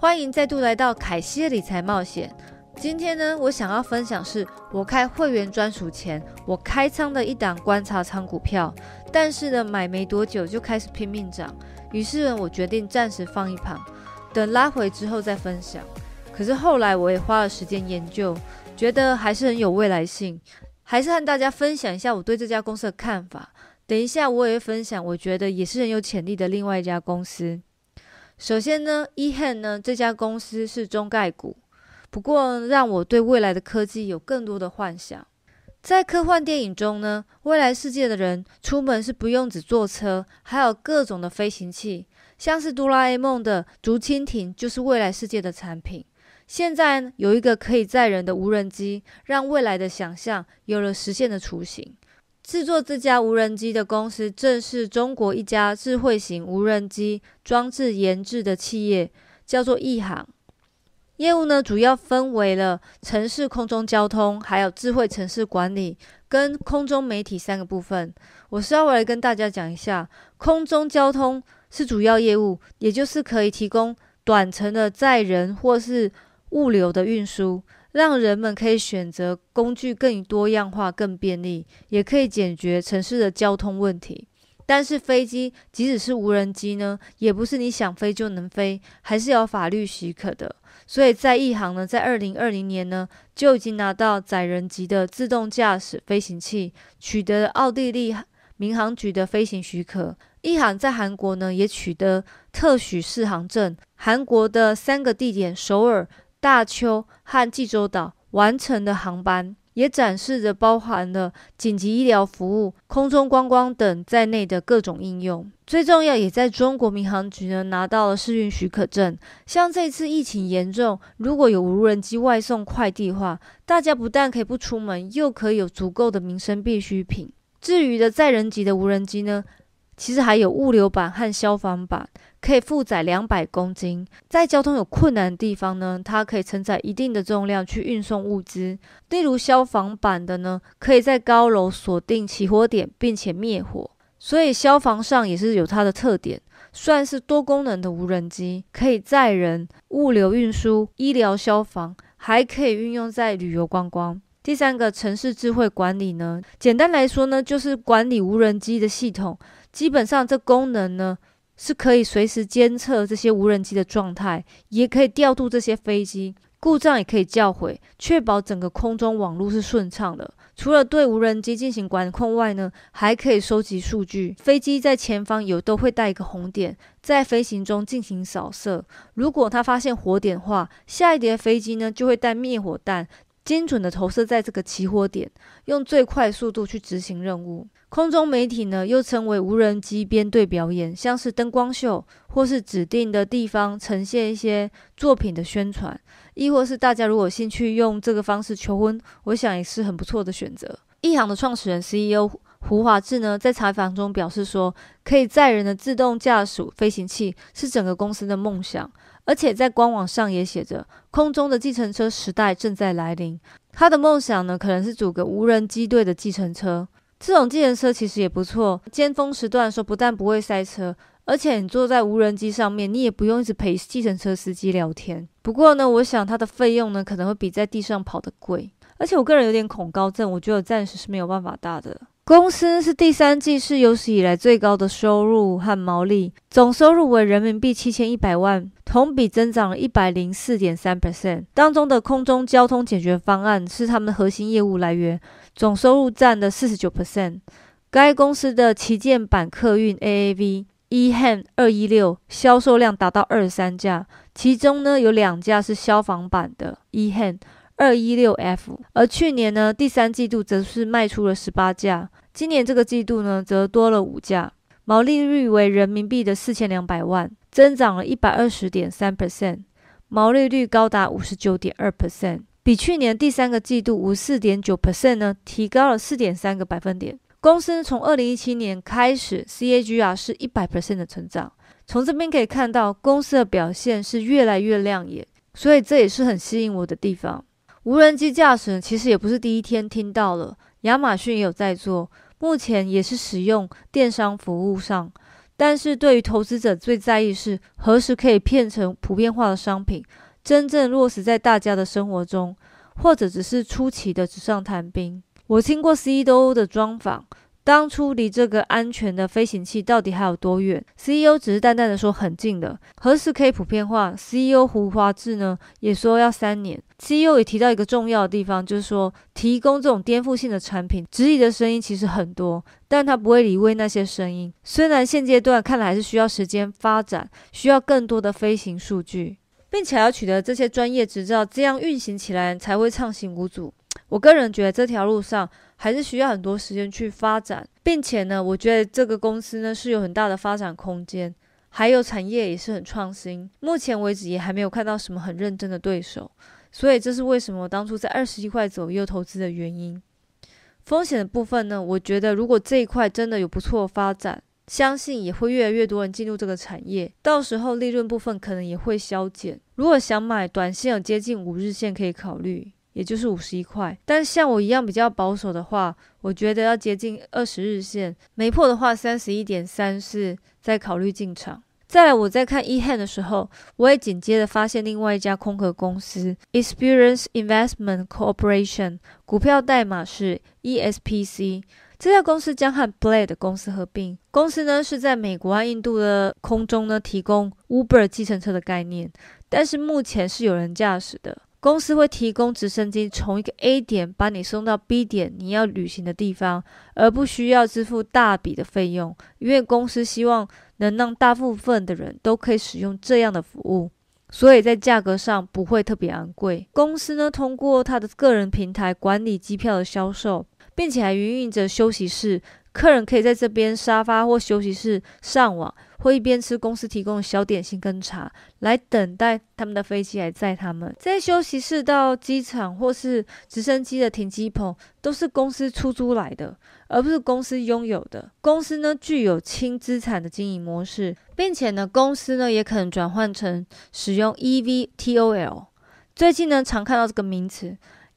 欢迎再度来到凯西的理财冒险。今天呢，我想要分享是我开会员专属前，我开仓的一档观察仓股票，但是呢，买没多久就开始拼命涨，于是呢，我决定暂时放一旁，等拉回之后再分享。可是后来我也花了时间研究，觉得还是很有未来性，还是和大家分享一下我对这家公司的看法。等一下我也会分享，我觉得也是很有潜力的另外一家公司。首先呢，eHan 呢这家公司是中概股，不过让我对未来的科技有更多的幻想。在科幻电影中呢，未来世界的人出门是不用只坐车，还有各种的飞行器，像是哆啦 A 梦的竹蜻蜓就是未来世界的产品。现在有一个可以载人的无人机，让未来的想象有了实现的雏形。制作这家无人机的公司正是中国一家智慧型无人机装置研制的企业，叫做亿航。业务呢主要分为了城市空中交通、还有智慧城市管理跟空中媒体三个部分。我稍微来跟大家讲一下，空中交通是主要业务，也就是可以提供短程的载人或是物流的运输。让人们可以选择工具更多样化、更便利，也可以解决城市的交通问题。但是飞机即使是无人机呢，也不是你想飞就能飞，还是有法律许可的。所以在一航呢，在二零二零年呢，就已经拿到载人级的自动驾驶飞行器，取得了奥地利民航局的飞行许可。一航在韩国呢，也取得特许适航证。韩国的三个地点：首尔。大邱和济州岛完成的航班，也展示着包含了紧急医疗服务、空中观光等在内的各种应用。最重要，也在中国民航局呢拿到了试运许可证。像这次疫情严重，如果有无人机外送快递的话，大家不但可以不出门，又可以有足够的民生必需品。至于的载人级的无人机呢，其实还有物流版和消防版。可以负载两百公斤，在交通有困难的地方呢，它可以承载一定的重量去运送物资。例如消防版的呢，可以在高楼锁定起火点并且灭火，所以消防上也是有它的特点，算是多功能的无人机，可以载人、物流运输、医疗、消防，还可以运用在旅游观光。第三个城市智慧管理呢，简单来说呢，就是管理无人机的系统，基本上这功能呢。是可以随时监测这些无人机的状态，也可以调度这些飞机故障，也可以叫回，确保整个空中网络是顺畅的。除了对无人机进行管控外呢，还可以收集数据。飞机在前方有都会带一个红点，在飞行中进行扫射。如果它发现火点的话，下一叠飞机呢就会带灭火弹。精准的投射在这个起火点，用最快速度去执行任务。空中媒体呢，又称为无人机编队表演，像是灯光秀，或是指定的地方呈现一些作品的宣传，亦或是大家如果兴趣用这个方式求婚，我想也是很不错的选择。一航的创始人 CEO 胡华志呢，在采访中表示说，可以载人的自动驾驶飞行器是整个公司的梦想。而且在官网上也写着，空中的计程车时代正在来临。他的梦想呢，可能是组个无人机队的计程车。这种计程车其实也不错，尖峰时段的时候不但不会塞车，而且你坐在无人机上面，你也不用一直陪计程车司机聊天。不过呢，我想它的费用呢，可能会比在地上跑的贵。而且我个人有点恐高症，我觉得暂时是没有办法搭的。公司是第三季是有史以来最高的收入和毛利，总收入为人民币七千一百万，同比增长了一百零四点三 percent。当中的空中交通解决方案是他们的核心业务来源，总收入占了四十九 percent。该公司的旗舰版客运 AAV eHand 二一六销售量达到二十三架，其中呢有两架是消防版的 eHand。二一六 F，而去年呢，第三季度则是卖出了十八架，今年这个季度呢，则多了五架，毛利率为人民币的四千两百万，增长了一百二十点三 percent，毛利率高达五十九点二 percent，比去年第三个季度五四点九 percent 呢，提高了四点三个百分点。公司从二零一七年开始，CAGR 是一百 percent 的成长，从这边可以看到公司的表现是越来越亮眼，所以这也是很吸引我的地方。无人机驾驶其实也不是第一天听到了，亚马逊也有在做，目前也是使用电商服务上。但是对于投资者最在意是何时可以变成普遍化的商品，真正落实在大家的生活中，或者只是初期的纸上谈兵。我听过 CEO 的专访。当初离这个安全的飞行器到底还有多远？CEO 只是淡淡的说很近的。何时可以普遍化？CEO 胡华志呢也说要三年。CEO 也提到一个重要的地方，就是说提供这种颠覆性的产品，质疑的声音其实很多，但他不会理会那些声音。虽然现阶段看来还是需要时间发展，需要更多的飞行数据，并且要取得这些专业执照，这样运行起来才会畅行无阻。我个人觉得这条路上。还是需要很多时间去发展，并且呢，我觉得这个公司呢是有很大的发展空间，还有产业也是很创新。目前为止也还没有看到什么很认真的对手，所以这是为什么我当初在二十一块左右投资的原因。风险的部分呢，我觉得如果这一块真的有不错的发展，相信也会越来越多人进入这个产业，到时候利润部分可能也会削减。如果想买短线，有接近五日线可以考虑。也就是五十一块，但像我一样比较保守的话，我觉得要接近二十日线，没破的话，三十一点三四再考虑进场。再来，我在看 Ehan 的时候，我也紧接着发现另外一家空壳公司 Experience Investment Corporation，股票代码是 ESPC。这家公司将和 Blade 公司合并，公司呢是在美国和印度的空中呢提供 Uber 计程车的概念，但是目前是有人驾驶的。公司会提供直升机从一个 A 点把你送到 B 点你要旅行的地方，而不需要支付大笔的费用，因为公司希望能让大部分的人都可以使用这样的服务，所以在价格上不会特别昂贵。公司呢通过他的个人平台管理机票的销售，并且还营运着休息室，客人可以在这边沙发或休息室上网。会一边吃公司提供的小点心跟茶，来等待他们的飞机来载他们。在休息室到机场或是直升机的停机棚，都是公司出租来的，而不是公司拥有的。公司呢具有轻资产的经营模式，并且呢公司呢也可能转换成使用 eVTOL。最近呢常看到这个名词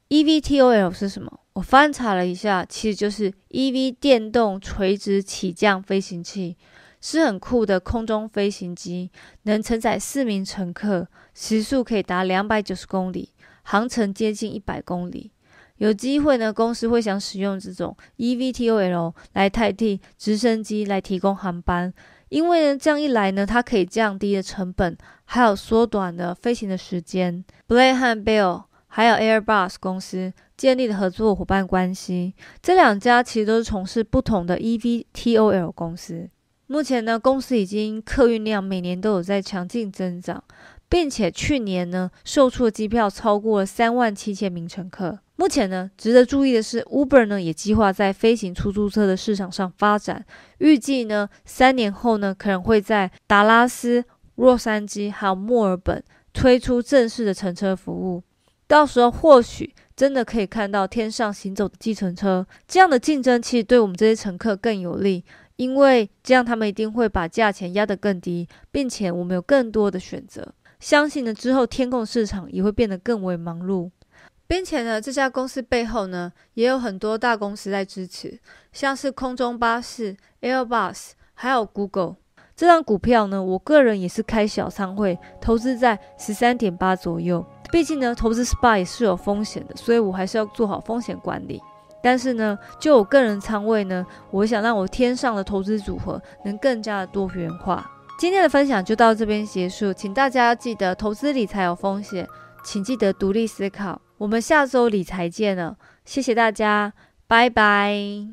，eVTOL 是什么？我翻查了一下，其实就是 eV 电动垂直起降飞行器。是很酷的空中飞行机，能承载四名乘客，时速可以达两百九十公里，航程接近一百公里。有机会呢，公司会想使用这种 eVTOL 来代替直升机来提供航班，因为呢，这样一来呢，它可以降低的成本，还有缩短的飞行的时间。Blade 和 Bell 还有 Airbus 公司建立的合作伙伴关系，这两家其实都是从事不同的 eVTOL 公司。目前呢，公司已经客运量每年都有在强劲增长，并且去年呢，售出的机票超过了三万七千名乘客。目前呢，值得注意的是，Uber 呢也计划在飞行出租车的市场上发展，预计呢三年后呢，可能会在达拉斯、洛杉矶还有墨尔本推出正式的乘车服务。到时候或许真的可以看到天上行走的计程车。这样的竞争其实对我们这些乘客更有利。因为这样，他们一定会把价钱压得更低，并且我们有更多的选择。相信呢，之后天空市场也会变得更为忙碌，并且呢，这家公司背后呢，也有很多大公司在支持，像是空中巴士、Airbus，还有 Google。这张股票呢，我个人也是开小仓会，投资在十三点八左右。毕竟呢，投资 SPY 是有风险的，所以我还是要做好风险管理。但是呢，就我个人仓位呢，我想让我天上的投资组合能更加的多元化。今天的分享就到这边结束，请大家记得投资理财有风险，请记得独立思考。我们下周理财见了，谢谢大家，拜拜。